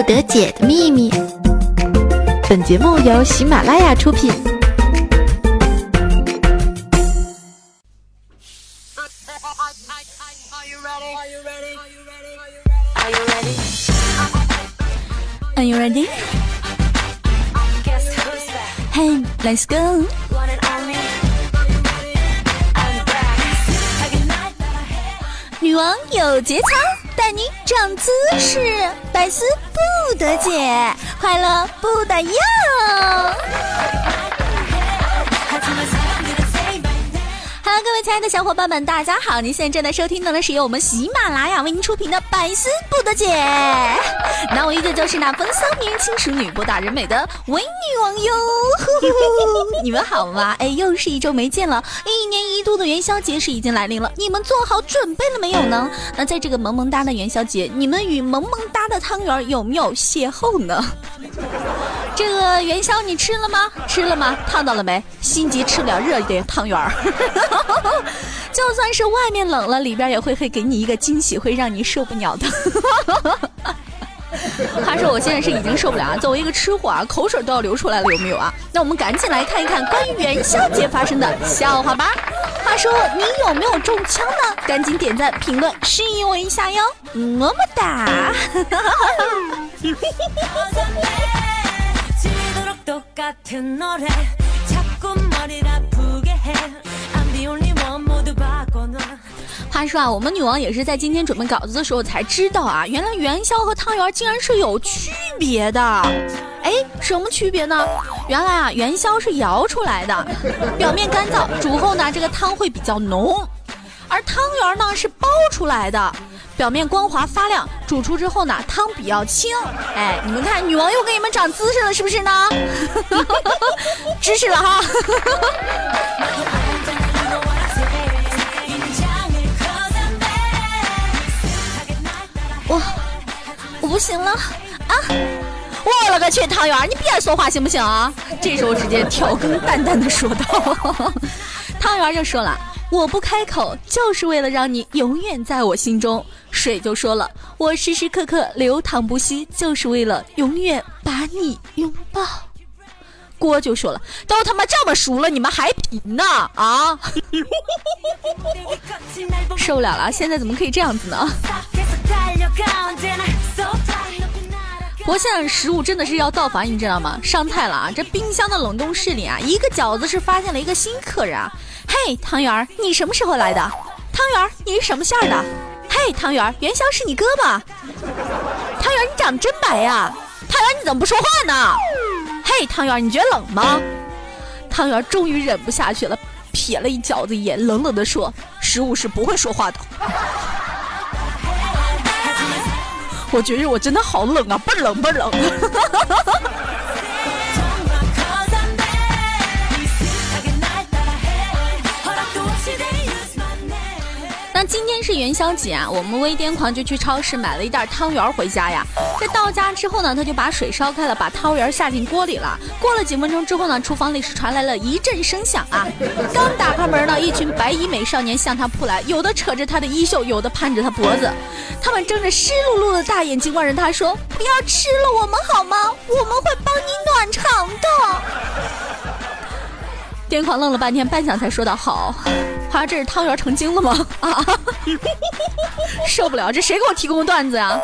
不得解的秘密。本节目由喜马拉雅出品。Are you ready? Hey, let's go. 女王有节操，带你长姿势，百思不得解，快乐不打烊。Hello，各位亲爱的小伙伴们，大家好！您现在正在收听到的是由我们喜马拉雅为您出品的《百思不得解》，那我依旧就是那风骚迷人、轻熟女、博大人美的伪女王哟！你们好吗？哎，又是一周没见了，一年一度的元宵节是已经来临了，你们做好准备了没有呢？那在这个萌萌哒的元宵节，你们与萌萌哒的汤圆有没有邂逅呢？这个元宵你吃了吗？吃了吗？烫到了没？心急吃不了热的汤圆儿。就算是外面冷了，里边也会会给你一个惊喜，会让你受不了的。话说：“我现在是已经受不了啊，作为一个吃货啊，口水都要流出来了，有没有啊？那我们赶紧来看一看关于元宵节发生的笑话吧。话说你有没有中枪呢？赶紧点赞、评论、示意我一下哟，么么哒。话说啊，我们女王也是在今天准备稿子的时候才知道啊，原来元宵和汤圆竟然是有区别的。哎，什么区别呢？原来啊，元宵是摇出来的，表面干燥，煮后呢，这个汤会比较浓；而汤圆呢是包出来的，表面光滑发亮，煮出之后呢，汤比较清。哎，你们看，女王又给你们长姿势了，是不是呢？知识了哈。我我不行了啊！我了个去，汤圆，你别说话行不行啊？这时候直接调羹淡淡的说道。汤圆就说了：“我不开口，就是为了让你永远在我心中。”水就说了：“我时时刻刻流淌不息，就是为了永远把你拥抱。”锅就说了：“都他妈这么熟了，你们还贫呢？啊！受不了了，现在怎么可以这样子呢？” 不过现在食物真的是要造反，你知道吗？上菜了啊！这冰箱的冷冻室里啊，一个饺子是发现了一个新客人啊！嘿，汤圆儿，你什么时候来的？汤圆儿，你是什么馅儿的？嘿，汤圆儿，元宵是你哥吧？汤圆儿，你长得真白呀！汤圆儿，你怎么不说话呢？嘿，汤圆儿，你觉得冷吗？汤圆儿终于忍不下去了，瞥了一饺子一眼，冷冷的说：“食物是不会说话的。”我觉得我真的好冷啊，倍儿冷倍儿冷。今天是元宵节啊，我们微癫狂就去超市买了一袋汤圆回家呀。这到家之后呢，他就把水烧开了，把汤圆下进锅里了。过了几分钟之后呢，厨房里是传来了一阵声响啊。刚打开门呢，一群白衣美少年向他扑来，有的扯着他的衣袖，有的攀着他脖子。他们睁着湿漉漉的大眼睛望着他说：“不要吃了我们好吗？我们会帮你暖肠的。”癫狂愣了半天，半晌才说道：“好。”好像这是汤圆成精了吗？啊！受不了，这谁给我提供的段子呀？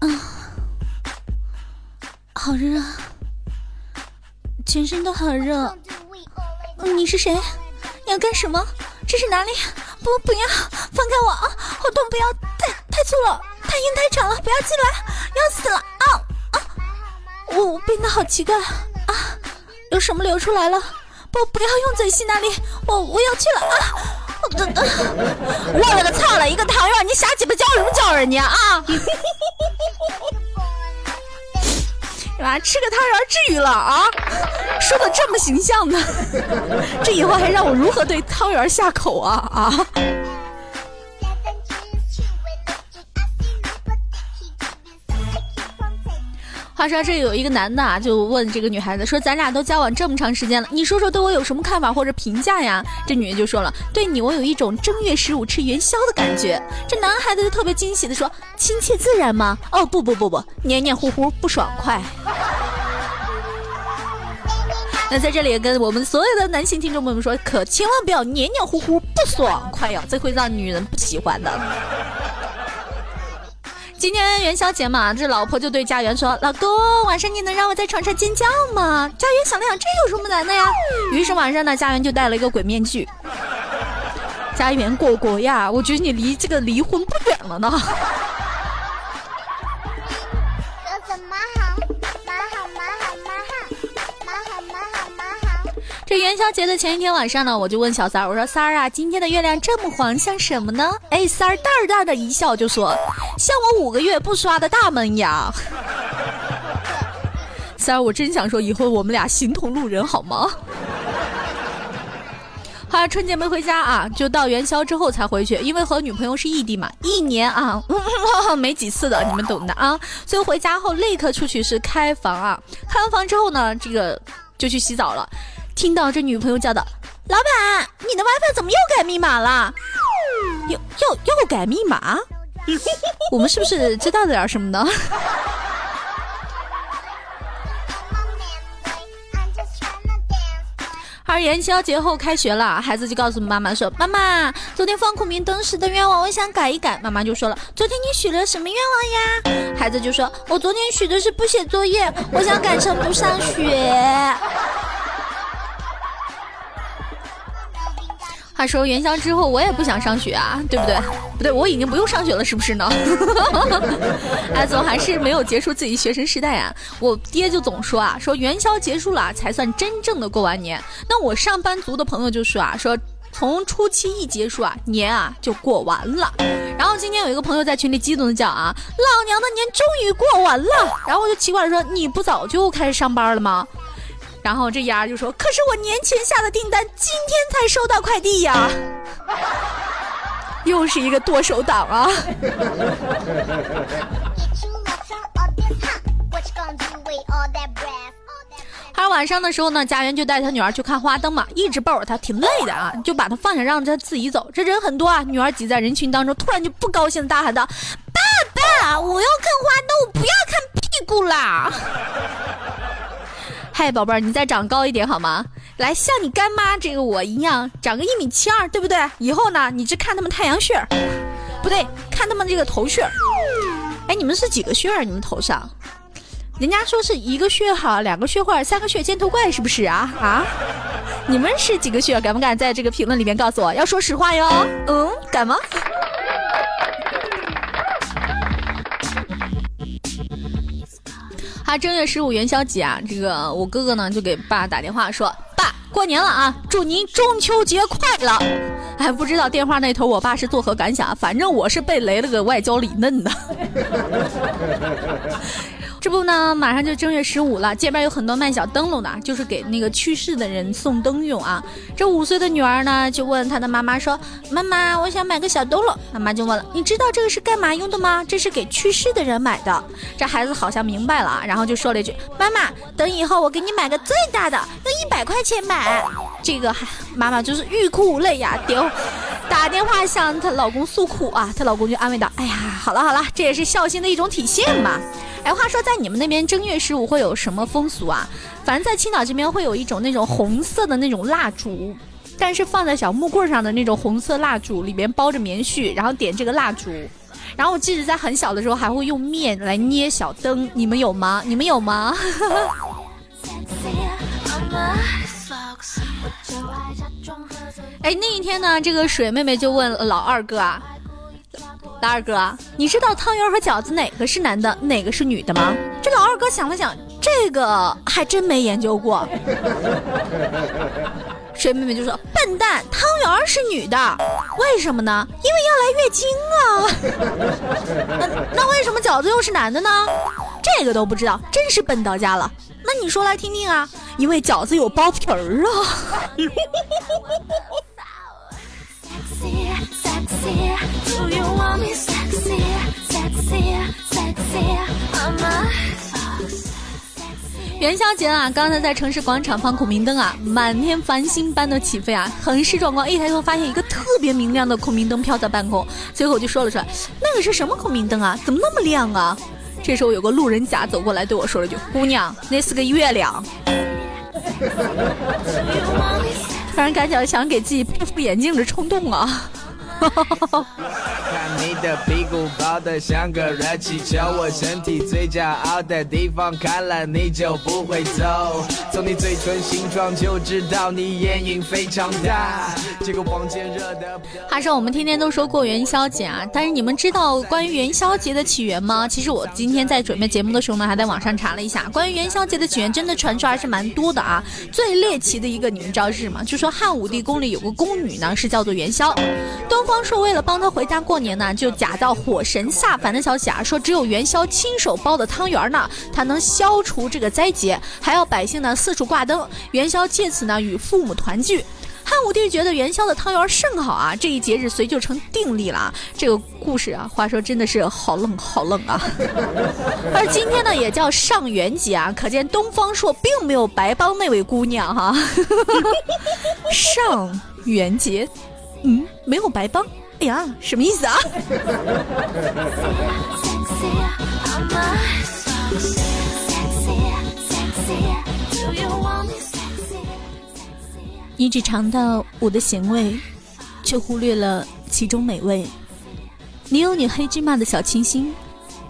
啊，好热，全身都好热。你是谁？你要干什么？这是哪里？不，不要，放开我啊！好痛，不要，太粗了，太硬太长了，不要进来，要死了啊啊！我变得好奇怪啊！有什么流出来了？不，不要用嘴吸那里，我我要去了啊！我了个操了，一个汤圆，你瞎鸡巴叫什么叫人家啊？啊，吃个汤圆至于了啊？说的这么形象呢，这以后还让我如何对汤圆下口啊啊！话说这有一个男的啊，就问这个女孩子说：“咱俩都交往这么长时间了，你说说对我有什么看法或者评价呀？”这女的就说了：“对你，我有一种正月十五吃元宵的感觉。”这男孩子就特别惊喜的说：“亲切自然吗？哦，不不不不，黏黏糊糊不爽快。”那在这里也跟我们所有的男性听众朋友们说，可千万不要黏黏糊糊不爽快呀，这会让女人不喜欢的。今天元宵节嘛，这老婆就对家园说：“老公，晚上你能让我在床上尖叫吗？”家园想了想，这有什么难的呀？于是晚上呢，家园就戴了一个鬼面具。家园果果呀，我觉得你离这个离婚不远了呢。元宵节的前一天晚上呢，我就问小三儿，我说三儿啊，今天的月亮这么黄，像什么呢？哎，三儿淡淡的一笑就说，像我五个月不刷的大门牙。三儿，我真想说，以后我们俩形同路人好吗？好，春节没回家啊，就到元宵之后才回去，因为和女朋友是异地嘛，一年啊 没几次的，你们懂的啊。所以回家后立刻出去是开房啊，开完房之后呢，这个就去洗澡了。听到这女朋友叫的，老板，你的 WiFi 怎么又改密码了？又又又改密码？我们是不是知道点什么呢？而元宵节后开学了，孩子就告诉妈妈说：“妈妈，昨天放孔明灯时的愿望，我想改一改。”妈妈就说了：“昨天你许了什么愿望呀？”孩子就说：“我昨天许的是不写作业，我想改成不上学。”话说元宵之后，我也不想上学啊，对不对？不对，我已经不用上学了，是不是呢？哎，总还是没有结束自己学生时代啊。我爹就总说啊，说元宵结束了才算真正的过完年。那我上班族的朋友就说啊，说从初七一结束啊，年啊就过完了。然后今天有一个朋友在群里激动的讲啊，老娘的年终于过完了。然后我就奇怪的说，你不早就开始上班了吗？然后这丫就说：“可是我年前下的订单，今天才收到快递呀，又是一个剁手党啊！”还晚上的时候呢，家园就带他女儿去看花灯嘛，一直抱着她，挺累的啊，就把她放下，让她自己走。这人很多啊，女儿挤在人群当中，突然就不高兴大喊道：“爸爸，我要看花灯，我不要看屁股啦！”嗨，宝贝儿，你再长高一点好吗？来，像你干妈这个我一样，长个一米七二，对不对？以后呢，你只看他们太阳穴，不对，看他们这个头穴。哎，你们是几个穴儿？你们头上？人家说是一个穴好，两个穴坏，三个穴尖头怪，是不是啊？啊？你们是几个穴？敢不敢在这个评论里面告诉我？要说实话哟。嗯，敢吗？他正月十五元宵节啊，这个我哥哥呢就给爸打电话说：“爸，过年了啊，祝您中秋节快乐。”哎，不知道电话那头我爸是作何感想，反正我是被雷了个外焦里嫩的。这不呢，马上就正月十五了，街边有很多卖小灯笼的，就是给那个去世的人送灯用啊。这五岁的女儿呢，就问她的妈妈说：“妈妈，我想买个小灯笼。”妈妈就问了：“你知道这个是干嘛用的吗？这是给去世的人买的。”这孩子好像明白了，然后就说了一句：“妈妈，等以后我给你买个最大的，用一百块钱买。”这个妈妈就是欲哭无泪呀，丢，打电话向她老公诉苦啊，她老公就安慰道：“哎呀，好了好了，这也是孝心的一种体现嘛。”哎，话说在你们那边正月十五会有什么风俗啊？反正在青岛这边会有一种那种红色的那种蜡烛，但是放在小木棍上的那种红色蜡烛，里面包着棉絮，然后点这个蜡烛。然后我记得在很小的时候还会用面来捏小灯，你们有吗？你们有吗？哎，那一天呢，这个水妹妹就问老二哥啊。老二哥，你知道汤圆和饺子哪个是男的，哪个是女的吗？这老二哥想了想，这个还真没研究过。水妹妹就说：“笨蛋，汤圆是女的，为什么呢？因为要来月经啊。那那为什么饺子又是男的呢？这个都不知道，真是笨到家了。那你说来听听啊？因为饺子有包皮儿啊。”元宵节啊，刚才在城市广场放孔明灯啊，满天繁星般的起飞啊，很是壮观。一抬头发现一个特别明亮的孔明灯飘在半空，随口就说了出来：“那个是什么孔明灯啊？怎么那么亮啊？”这时候有个路人甲走过来对我说了句：“姑娘，那是个月亮。” 突然感觉想给自己配副眼镜的冲动啊！看 你的屁股包的像个热气球，我身体最骄傲的地方，看了你就不会走。从你嘴唇形状就知道你眼影非常大。这个房间热的。话说我们天天都说过元宵节啊，但是你们知道关于元宵节的起源吗？其实我今天在准备节目的时候呢，还在网上查了一下，关于元宵节的起源，真的传说还是蛮多的啊。最猎奇的一个，你们知道是什么？就说汉武帝宫里有个宫女呢，是叫做元宵。东方朔为了帮他回家过年呢，就假造火神下凡的消息啊，说只有元宵亲手包的汤圆呢，它能消除这个灾劫，还要百姓呢四处挂灯，元宵借此呢与父母团聚。汉武帝觉得元宵的汤圆甚好啊，这一节日随就成定例了。这个故事啊，话说真的是好冷好冷啊。而今天呢，也叫上元节啊，可见东方朔并没有白帮那位姑娘哈。上元节。嗯，没有白帮。呀，什么意思啊？你只尝到我的咸味，却忽略了其中美味。你有你黑芝麻的小清新，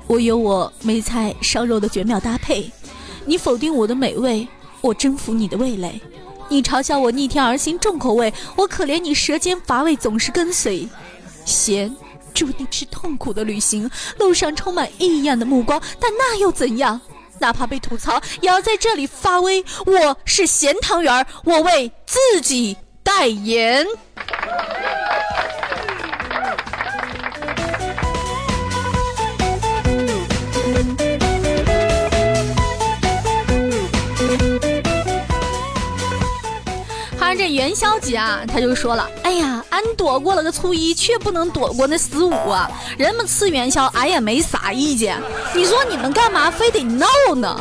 我有我梅菜烧肉的绝妙搭配。你否定我的美味，我征服你的味蕾。你嘲笑我逆天而行重口味，我可怜你舌尖乏味总是跟随。咸，注定是痛苦的旅行，路上充满异样的目光，但那又怎样？哪怕被吐槽，也要在这里发威。我是咸汤圆我为自己代言。元宵节啊，他就说了：“哎呀，俺躲过了个初一，却不能躲过那十五啊！人们吃元宵，俺也没啥意见。你说你们干嘛非得闹呢？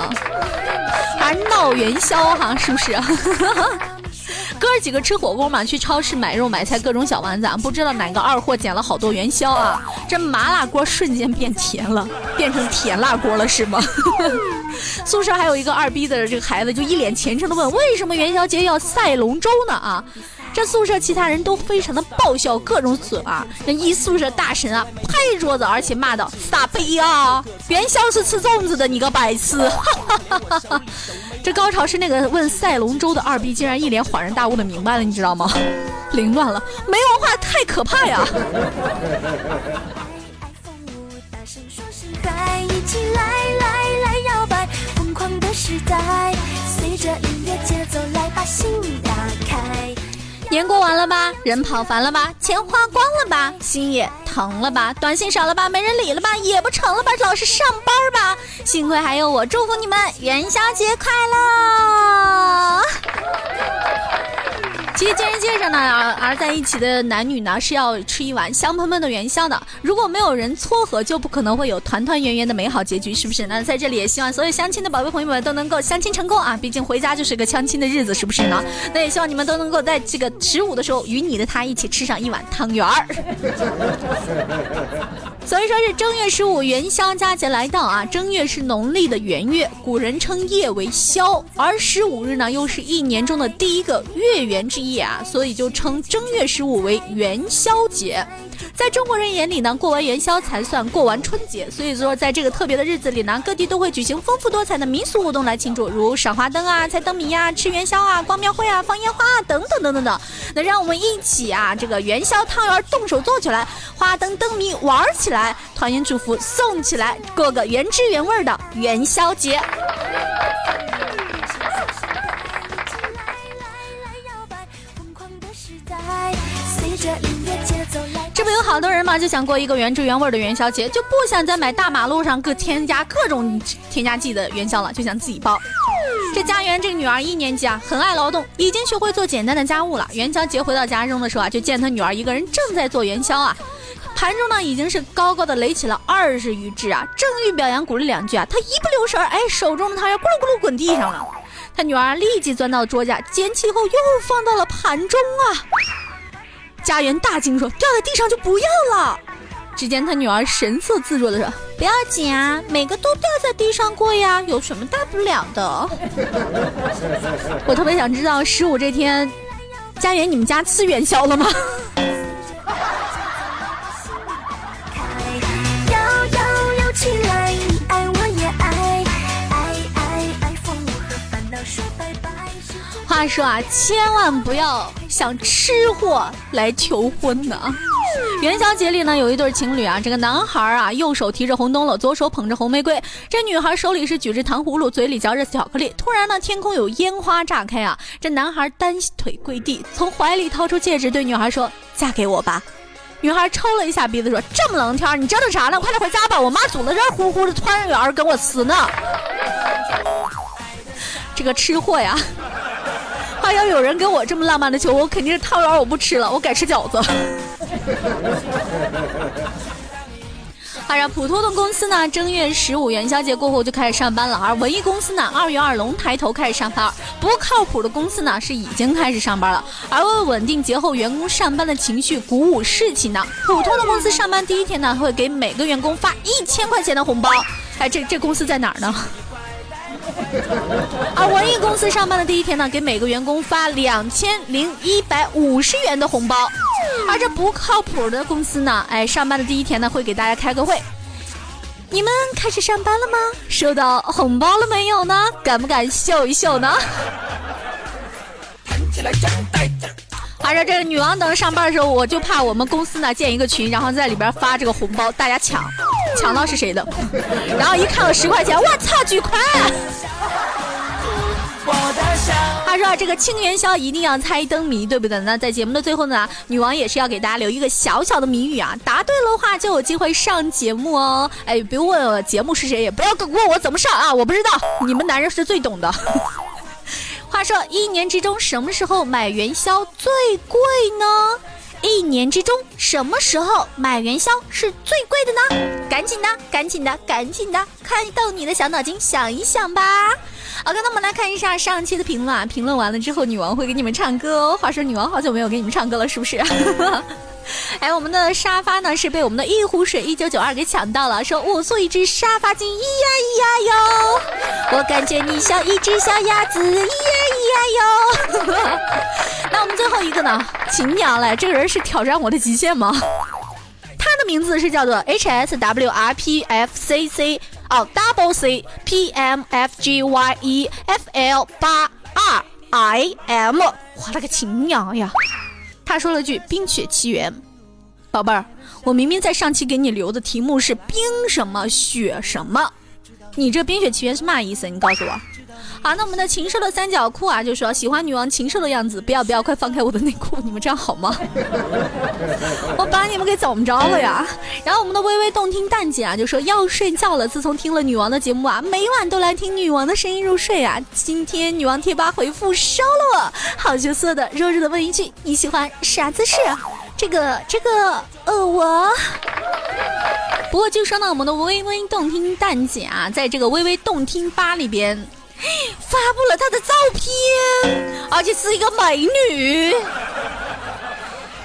还闹元宵哈，是不是？” 哥几个吃火锅嘛，去超市买肉买菜，各种小丸子，不知道哪个二货捡了好多元宵啊！这麻辣锅瞬间变甜了，变成甜辣锅了是吗？宿舍还有一个二逼的这个孩子，就一脸虔诚的问：为什么元宵节要赛龙舟呢？啊！这宿舍其他人都非常的爆笑，各种损啊！那一宿舍大神啊，拍桌子，而且骂道：“傻逼啊！元宵是吃粽子的，你个白痴！” 这高潮是那个问赛龙舟的二逼，竟然一脸恍然大悟的明白了，你知道吗？凌乱了，没文化太可怕呀！年过完了吧，人跑烦了吧，钱花光了吧，心也疼了吧，短信少了吧，没人理了吧，也不成了吧，老是上班吧，幸亏还有我，祝福你们元宵节快乐。其实，情人节上呢，而在一起的男女呢，是要吃一碗香喷喷的元宵的。如果没有人撮合，就不可能会有团团圆圆的美好结局，是不是？那在这里也希望所有相亲的宝贝朋友们都能够相亲成功啊！毕竟回家就是个相亲的日子，是不是呢？那也希望你们都能够在这个十五的时候，与你的他一起吃上一碗汤圆儿。所以说是正月十五元宵佳节来到啊！正月是农历的元月，古人称夜为宵，而十五日呢，又是一年中的第一个月圆之夜啊，所以就称正月十五为元宵节。在中国人眼里呢，过完元宵才算过完春节。所以说，在这个特别的日子里呢，各地都会举行丰富多彩的民俗活动来庆祝，如赏花灯啊、猜灯谜呀、吃元宵啊、逛庙会啊、放烟花啊等等等等等。那让我们一起啊，这个元宵汤圆动手做起来，花灯灯谜玩起来，团圆祝福送起来，过个原汁原味的元宵节。这不有好多人嘛，就想过一个原汁原味的元宵节，就不想再买大马路上各添加各种添加剂的元宵了，就想自己包。这家园这个女儿一年级啊，很爱劳动，已经学会做简单的家务了。元宵节回到家中的时候啊，就见她女儿一个人正在做元宵啊。盘中呢已经是高高的垒起了二十余只啊。正欲表扬鼓励两句啊，他一不留神，哎，手中的汤圆咕噜咕噜滚地上了。他女儿立即钻到桌下捡起后又放到了盘中啊。家园大惊说：“掉在地上就不要了。”只见他女儿神色自若的说：“不要紧啊，每个都掉在地上过呀，有什么大不了的？”我特别想知道十五这天，家园你们家吃元宵了吗？话说啊，千万不要向吃货来求婚呢。元宵节里呢，有一对情侣啊，这个男孩啊，右手提着红灯笼，左手捧着红玫瑰；这女孩手里是举着糖葫芦，嘴里嚼着巧克力。突然呢，天空有烟花炸开啊，这男孩单腿跪地，从怀里掏出戒指，对女孩说：“嫁给我吧。”女孩抽了一下鼻子说：“这么冷天，你折腾啥呢？快点回家吧，我妈煮了热乎乎的团圆儿跟我吃呢。”这个吃货呀！还要有人给我这么浪漫的求，我肯定是汤圆我不吃了，我改吃饺子。好了，普通的公司呢，正月十五元宵节过后就开始上班了，而文艺公司呢，二月二龙抬头开始上班。不靠谱的公司呢，是已经开始上班了。而为稳定节后员工上班的情绪，鼓舞士气呢，普通的公司上班第一天呢，会给每个员工发一千块钱的红包。哎，这这公司在哪儿呢？而 文艺公司上班的第一天呢，给每个员工发两千零一百五十元的红包。而这不靠谱的公司呢，哎，上班的第一天呢，会给大家开个会。你们开始上班了吗？收到红包了没有呢？敢不敢秀一秀呢？而且这个女王等上班的时候，我就怕我们公司呢建一个群，然后在里边发这个红包，大家抢，抢到是谁的？然后一看到十块钱，我操，巨款！他说这个清元宵一定要猜灯谜，对不对？那在节目的最后呢，女王也是要给大家留一个小小的谜语啊，答对了的话就有机会上节目哦。哎，不用问我节目是谁，也不要问我怎么上啊，我不知道，你们男人是最懂的。话说一年之中什么时候买元宵最贵呢？一年之中什么时候买元宵是最贵的呢？赶紧的，赶紧的，赶紧的，开动你的小脑筋想一想吧。OK，那我们来看一下上期的评论啊。评论完了之后，女王会给你们唱歌哦。话说女王好久没有给你们唱歌了，是不是？哎，我们的沙发呢是被我们的一壶水一九九二给抢到了，说我做一只沙发精，咿呀咿呀哟。我感觉你像一只小鸭子，咿呀咿呀哟。那我们最后一个呢？秦娘嘞，这个人是挑战我的极限吗？他的名字是叫做 H S W R P F C C。哦，double C P M F G Y E F L 八 R I M，我了个亲娘呀！他说了句《冰雪奇缘》，宝贝儿，我明明在上期给你留的题目是冰什么雪什么，你这《冰雪奇缘》是嘛意思？你告诉我。好，那我们的禽兽的三角裤啊，就说喜欢女王禽兽的样子，不要不要，快放开我的内裤，你们这样好吗？我把你们给怎么着了呀？然后我们的微微动听蛋姐啊，就说要睡觉了。自从听了女王的节目啊，每晚都来听女王的声音入睡啊。今天女王贴吧回复烧了我，好羞涩的弱弱的问一句：你喜欢啥姿势？这个这个呃我。不过就说呢，我们的微微动听蛋姐啊，在这个微微动听吧里边。发布了她的照片，而且是一个美女。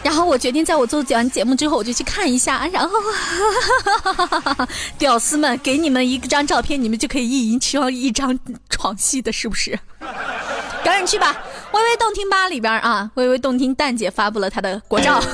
然后我决定，在我做完节目之后，我就去看一下。然后，屌丝们，给你们一张照片，你们就可以一人上一张床戏的，是不是？赶紧去吧。微微动听吧里边啊，微微动听蛋姐发布了她的国照。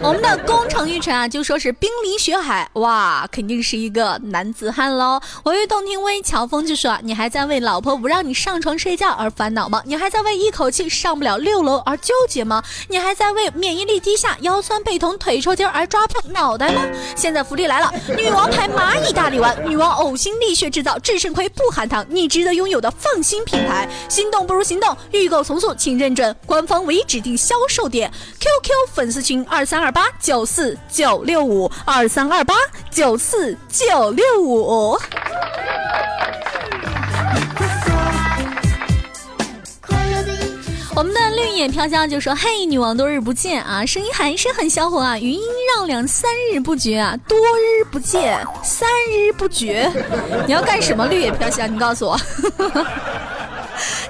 我们的宫城玉晨啊，就说是冰凌雪海，哇，肯定是一个男子汉喽。微微动听微乔峰就说，你还在为老婆不让你上床睡觉而烦恼吗？你还在为一口气上不了六楼而纠结吗？你还在为免疫力低下、腰酸背痛、腿抽筋而抓破脑袋吗？现在福利来了，女王牌蚂蚁大力丸，女王呕心沥血制造制胜亏不含糖，你值得拥有的放心品牌。心动不如行动，预购从速，请认准官方唯一指定销售点：QQ 粉丝群二三二八九四九六五二三二八九四九六五。我们的绿野飘香就说：“嘿，女王多日不见啊，声音还是很销魂啊，余音绕梁三日不绝啊，多日不见三日不绝，你要干什么？绿野飘香，你告诉我。”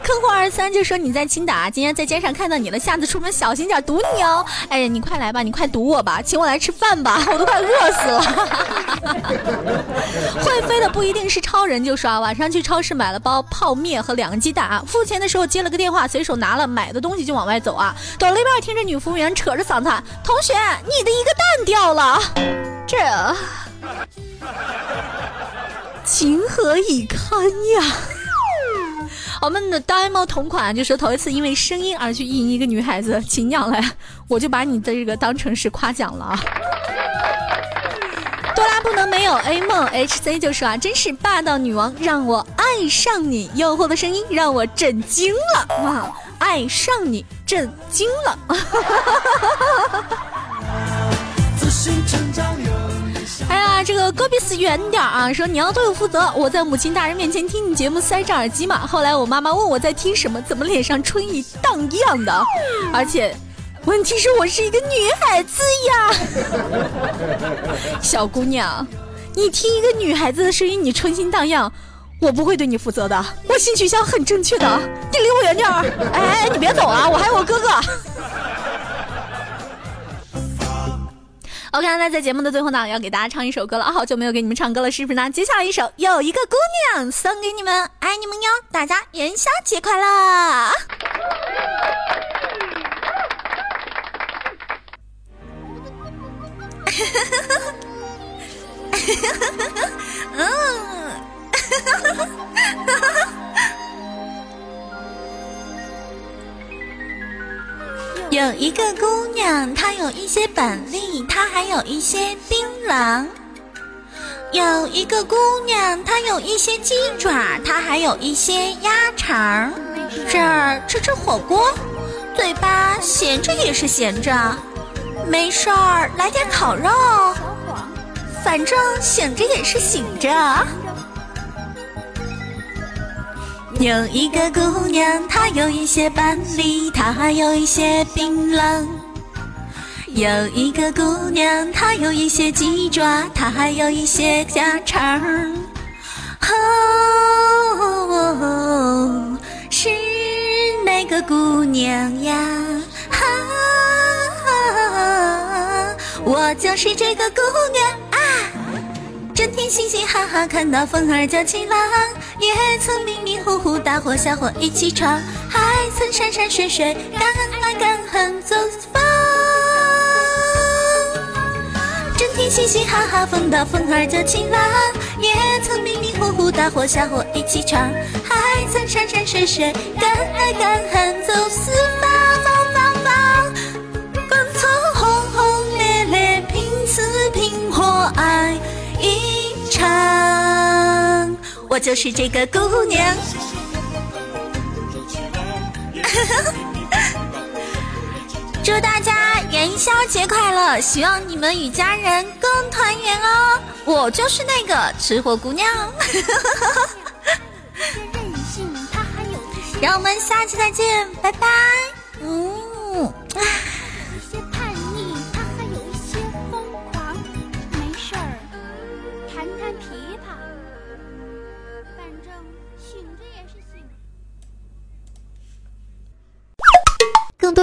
坑货二三就说你在青岛，今天在街上看到你了，下次出门小心点，堵你哦。哎呀，你快来吧，你快堵我吧，请我来吃饭吧，我都快饿死了。会飞的不一定是超人，就说晚上去超市买了包泡面和两个鸡蛋啊，付钱的时候接了个电话，随手拿了买的东西就往外走啊。走了一半，听着女服务员扯着嗓子喊：“同学，你的一个蛋掉了。” 这情何以堪呀！我们的呆猫同款就说头一次因为声音而去意淫一个女孩子，亲娘嘞，我就把你的这个当成是夸奖了啊！哆啦不能没有 A 梦 HC 就说啊，真是霸道女王，让我爱上你，诱惑的声音让我震惊了哇！爱上你，震惊了。哎呀，这个戈壁斯远点啊！说你要对我负责，我在母亲大人面前听你节目塞着耳机嘛。后来我妈妈问我在听什么，怎么脸上春意荡漾的？而且，问题是我是一个女孩子呀，小姑娘，你听一个女孩子的声音，你春心荡漾，我不会对你负责的。我性取向很正确的，你离我远点儿！哎，你别走啊，我还有我哥哥。OK，那在节目的最后呢，要给大家唱一首歌了。好久没有给你们唱歌了，是不是呢？接下来一首有一个姑娘送给你们，爱你们哟！大家元宵节快乐！哈哈哈哈哈哈有一个姑娘，她有一些本领，她还有一些槟榔。有一个姑娘，她有一些鸡爪，她还有一些鸭肠。这儿吃吃火锅，嘴巴闲着也是闲着。没事儿，来点烤肉，反正醒着也是醒着。有一个姑娘，她有一些板栗，她还有一些槟榔。有一个姑娘，她有一些鸡爪，她还有一些家常。哦，是哪个姑娘呀？哈，我就是这个姑娘啊！整天嘻嘻哈哈，看到风儿就起浪。也曾迷迷糊糊，大伙小伙一起闯，还曾山山水水，敢爱敢恨走四方。整天嘻嘻哈哈，风到风儿就起浪。也曾迷迷糊糊，大伙小伙一起闯，还曾山山水水，敢爱敢恨走四。方就是这个姑娘，祝大家元宵节快乐！希望你们与家人更团圆哦。我就是那个吃货姑娘，让我们下期再见，拜拜。嗯。